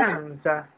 distanza